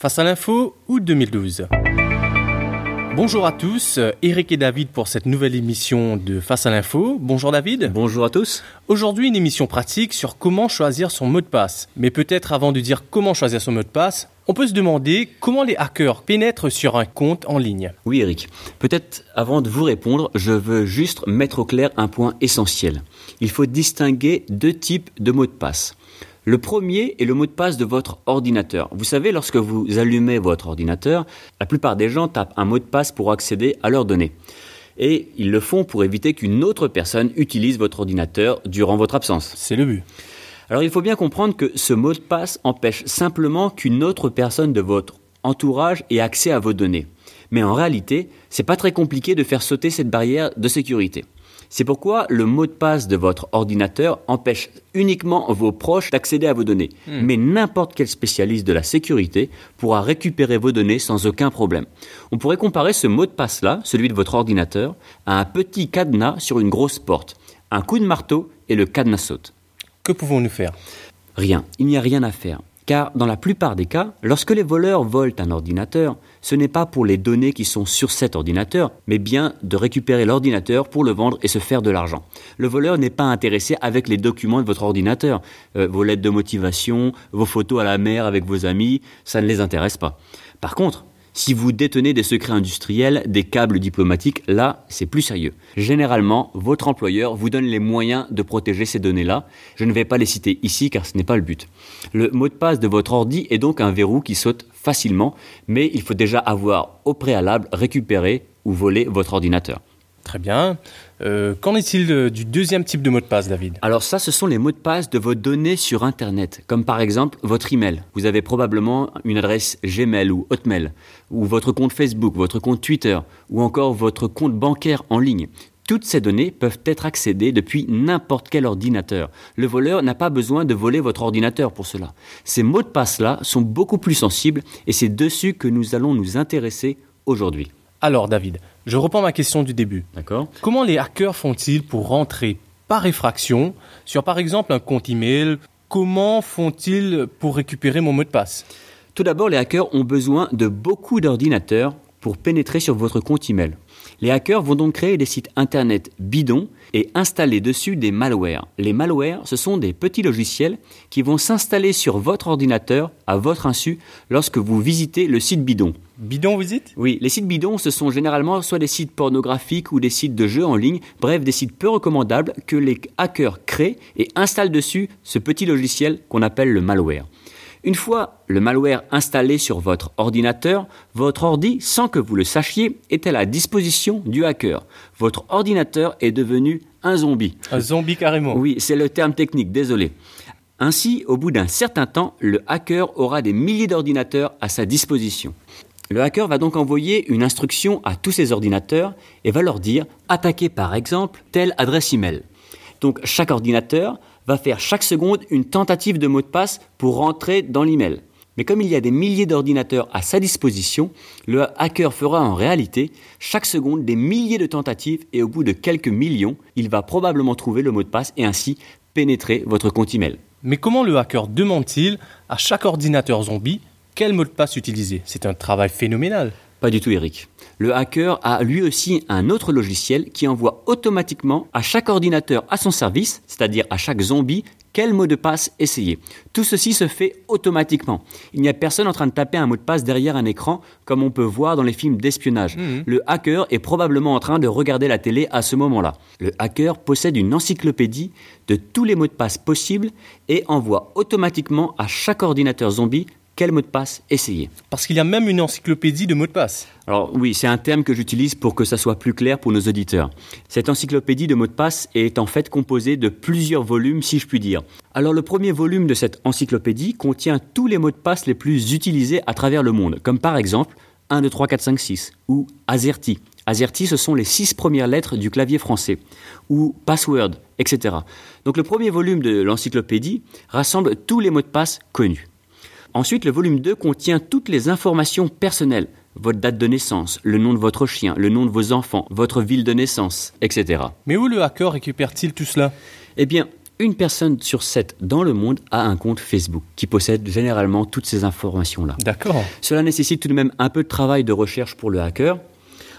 Face à l'info, août 2012. Bonjour à tous, Eric et David pour cette nouvelle émission de Face à l'info. Bonjour David. Bonjour à tous. Aujourd'hui une émission pratique sur comment choisir son mot de passe. Mais peut-être avant de dire comment choisir son mot de passe, on peut se demander comment les hackers pénètrent sur un compte en ligne. Oui Eric, peut-être avant de vous répondre, je veux juste mettre au clair un point essentiel. Il faut distinguer deux types de mots de passe. Le premier est le mot de passe de votre ordinateur. Vous savez, lorsque vous allumez votre ordinateur, la plupart des gens tapent un mot de passe pour accéder à leurs données. Et ils le font pour éviter qu'une autre personne utilise votre ordinateur durant votre absence. C'est le but. Alors il faut bien comprendre que ce mot de passe empêche simplement qu'une autre personne de votre entourage ait accès à vos données. Mais en réalité, c'est pas très compliqué de faire sauter cette barrière de sécurité. C'est pourquoi le mot de passe de votre ordinateur empêche uniquement vos proches d'accéder à vos données. Hmm. Mais n'importe quel spécialiste de la sécurité pourra récupérer vos données sans aucun problème. On pourrait comparer ce mot de passe-là, celui de votre ordinateur, à un petit cadenas sur une grosse porte. Un coup de marteau et le cadenas saute. Que pouvons-nous faire? Rien. Il n'y a rien à faire. Car dans la plupart des cas, lorsque les voleurs volent un ordinateur, ce n'est pas pour les données qui sont sur cet ordinateur, mais bien de récupérer l'ordinateur pour le vendre et se faire de l'argent. Le voleur n'est pas intéressé avec les documents de votre ordinateur, euh, vos lettres de motivation, vos photos à la mer avec vos amis, ça ne les intéresse pas. Par contre, si vous détenez des secrets industriels, des câbles diplomatiques, là, c'est plus sérieux. Généralement, votre employeur vous donne les moyens de protéger ces données-là. Je ne vais pas les citer ici car ce n'est pas le but. Le mot de passe de votre ordi est donc un verrou qui saute facilement, mais il faut déjà avoir au préalable récupéré ou volé votre ordinateur. Très bien. Euh, qu'en est-il du deuxième type de mot de passe, David Alors ça, ce sont les mots de passe de vos données sur Internet, comme par exemple votre email. Vous avez probablement une adresse Gmail ou Hotmail, ou votre compte Facebook, votre compte Twitter, ou encore votre compte bancaire en ligne. Toutes ces données peuvent être accédées depuis n'importe quel ordinateur. Le voleur n'a pas besoin de voler votre ordinateur pour cela. Ces mots de passe-là sont beaucoup plus sensibles et c'est dessus que nous allons nous intéresser aujourd'hui. Alors David, je reprends ma question du début. D'accord. Comment les hackers font-ils pour rentrer par effraction sur par exemple un compte email? Comment font-ils pour récupérer mon mot de passe? Tout d'abord, les hackers ont besoin de beaucoup d'ordinateurs pour pénétrer sur votre compte email. Les hackers vont donc créer des sites internet bidons et installer dessus des malwares. Les malwares, ce sont des petits logiciels qui vont s'installer sur votre ordinateur à votre insu lorsque vous visitez le site bidon. Bidon, vous dites? Oui, les sites bidons, ce sont généralement soit des sites pornographiques ou des sites de jeux en ligne, bref, des sites peu recommandables que les hackers créent et installent dessus ce petit logiciel qu'on appelle le malware. Une fois le malware installé sur votre ordinateur, votre ordi, sans que vous le sachiez, est à la disposition du hacker. Votre ordinateur est devenu un zombie. Un zombie carrément. Oui, c'est le terme technique, désolé. Ainsi, au bout d'un certain temps, le hacker aura des milliers d'ordinateurs à sa disposition. Le hacker va donc envoyer une instruction à tous ses ordinateurs et va leur dire attaquer par exemple telle adresse email. Donc chaque ordinateur va faire chaque seconde une tentative de mot de passe pour rentrer dans l'email. Mais comme il y a des milliers d'ordinateurs à sa disposition, le hacker fera en réalité chaque seconde des milliers de tentatives et au bout de quelques millions, il va probablement trouver le mot de passe et ainsi pénétrer votre compte email. Mais comment le hacker demande-t-il à chaque ordinateur zombie quel mot de passe utiliser? C'est un travail phénoménal. Pas du tout, Eric. Le hacker a lui aussi un autre logiciel qui envoie automatiquement à chaque ordinateur à son service, c'est-à-dire à chaque zombie, quel mot de passe essayer. Tout ceci se fait automatiquement. Il n'y a personne en train de taper un mot de passe derrière un écran comme on peut voir dans les films d'espionnage. Mhm. Le hacker est probablement en train de regarder la télé à ce moment-là. Le hacker possède une encyclopédie de tous les mots de passe possibles et envoie automatiquement à chaque ordinateur zombie quel mot de passe essayer? Parce qu'il y a même une encyclopédie de mots de passe. Alors oui, c'est un terme que j'utilise pour que ça soit plus clair pour nos auditeurs. Cette encyclopédie de mots de passe est en fait composée de plusieurs volumes, si je puis dire. Alors le premier volume de cette encyclopédie contient tous les mots de passe les plus utilisés à travers le monde, comme par exemple 1, 2, 3, 4, 5, 6 ou AZERTY. AZERTY, ce sont les six premières lettres du clavier français, ou password, etc. Donc le premier volume de l'encyclopédie rassemble tous les mots de passe connus. Ensuite, le volume 2 contient toutes les informations personnelles, votre date de naissance, le nom de votre chien, le nom de vos enfants, votre ville de naissance, etc. Mais où le hacker récupère-t-il tout cela? Eh bien, une personne sur sept dans le monde a un compte Facebook qui possède généralement toutes ces informations-là. D'accord. Cela nécessite tout de même un peu de travail de recherche pour le hacker.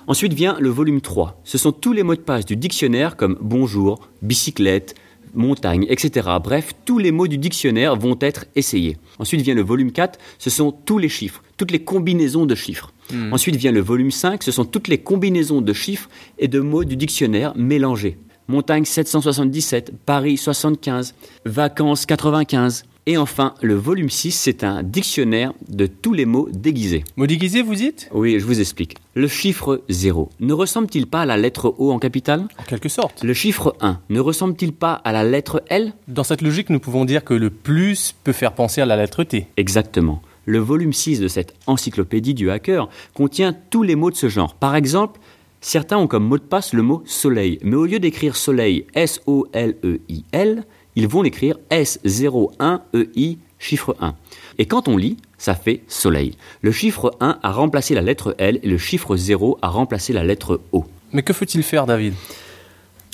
Ensuite vient le volume 3. Ce sont tous les mots de passe du dictionnaire comme bonjour, bicyclette, montagne, etc. Bref, tous les mots du dictionnaire vont être essayés. Ensuite vient le volume 4, ce sont tous les chiffres, toutes les combinaisons de chiffres. Hmm. Ensuite vient le volume 5, ce sont toutes les combinaisons de chiffres et de mots du dictionnaire mélangés. Montagne 777, Paris 75, vacances 95. Et enfin, le volume 6, c'est un dictionnaire de tous les mots déguisés. Mot déguisé, vous dites? Oui, je vous explique. Le chiffre 0 ne ressemble-t-il pas à la lettre O en capitale? En quelque sorte. Le chiffre 1 ne ressemble-t-il pas à la lettre L? Dans cette logique, nous pouvons dire que le plus peut faire penser à la lettre T. Exactement. Le volume 6 de cette encyclopédie du hacker contient tous les mots de ce genre. Par exemple, certains ont comme mot de passe le mot soleil, mais au lieu d'écrire soleil S-O-L-E-I-L, ils vont l'écrire S01EI chiffre 1. Et quand on lit, ça fait soleil. Le chiffre 1 a remplacé la lettre L et le chiffre 0 a remplacé la lettre O. Mais que faut-il faire, David?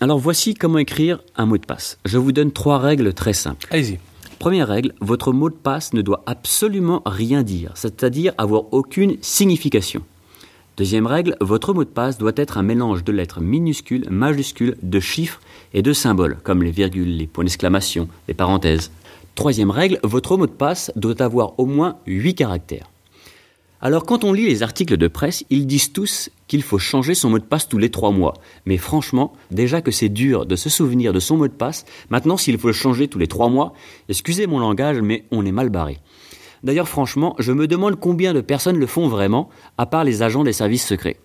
Alors voici comment écrire un mot de passe. Je vous donne trois règles très simples. Allez-y. Première règle, votre mot de passe ne doit absolument rien dire, c'est-à-dire avoir aucune signification. Deuxième règle, votre mot de passe doit être un mélange de lettres minuscules, majuscules, de chiffres et de symboles, comme les virgules, les points d'exclamation, les parenthèses. Troisième règle, votre mot de passe doit avoir au moins 8 caractères. Alors quand on lit les articles de presse, ils disent tous qu'il faut changer son mot de passe tous les 3 mois. Mais franchement, déjà que c'est dur de se souvenir de son mot de passe, maintenant s'il faut le changer tous les 3 mois, excusez mon langage, mais on est mal barré. D'ailleurs franchement, je me demande combien de personnes le font vraiment, à part les agents des services secrets.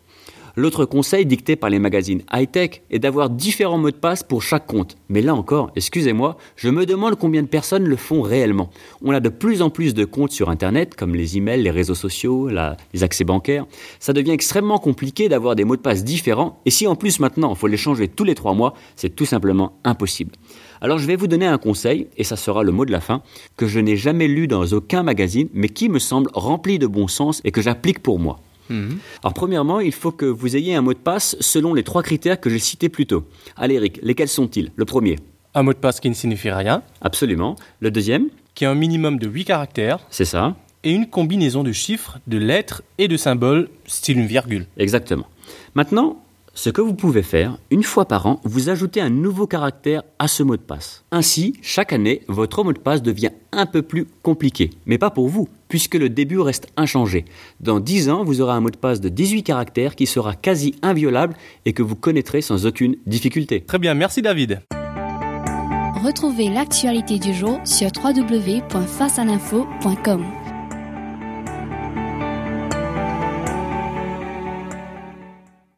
L'autre conseil dicté par les magazines high-tech est d'avoir différents mots de passe pour chaque compte. Mais là encore, excusez-moi, je me demande combien de personnes le font réellement. On a de plus en plus de comptes sur Internet, comme les emails, les réseaux sociaux, les accès bancaires. Ça devient extrêmement compliqué d'avoir des mots de passe différents, et si en plus maintenant il faut les changer tous les trois mois, c'est tout simplement impossible. Alors je vais vous donner un conseil, et ça sera le mot de la fin, que je n'ai jamais lu dans aucun magazine, mais qui me semble rempli de bon sens et que j'applique pour moi. Alors premièrement, il faut que vous ayez un mot de passe selon les trois critères que j'ai cités plus tôt. Allez Eric, lesquels sont-ils? Le premier, Un mot de passe qui ne signifie rien, absolument. Le deuxième, qui a un minimum de 8 caractères, c'est ça, et une combinaison de chiffres, de lettres et de symboles, style une virgule. exactement. Maintenant, ce que vous pouvez faire, une fois par an, vous ajoutez un nouveau caractère à ce mot de passe. Ainsi, chaque année, votre mot de passe devient un peu plus compliqué. Mais pas pour vous, puisque le début reste inchangé. Dans 10 ans, vous aurez un mot de passe de 18 caractères qui sera quasi inviolable et que vous connaîtrez sans aucune difficulté. Très bien, merci David. Retrouvez l'actualité du jour sur www.facealinfo.com.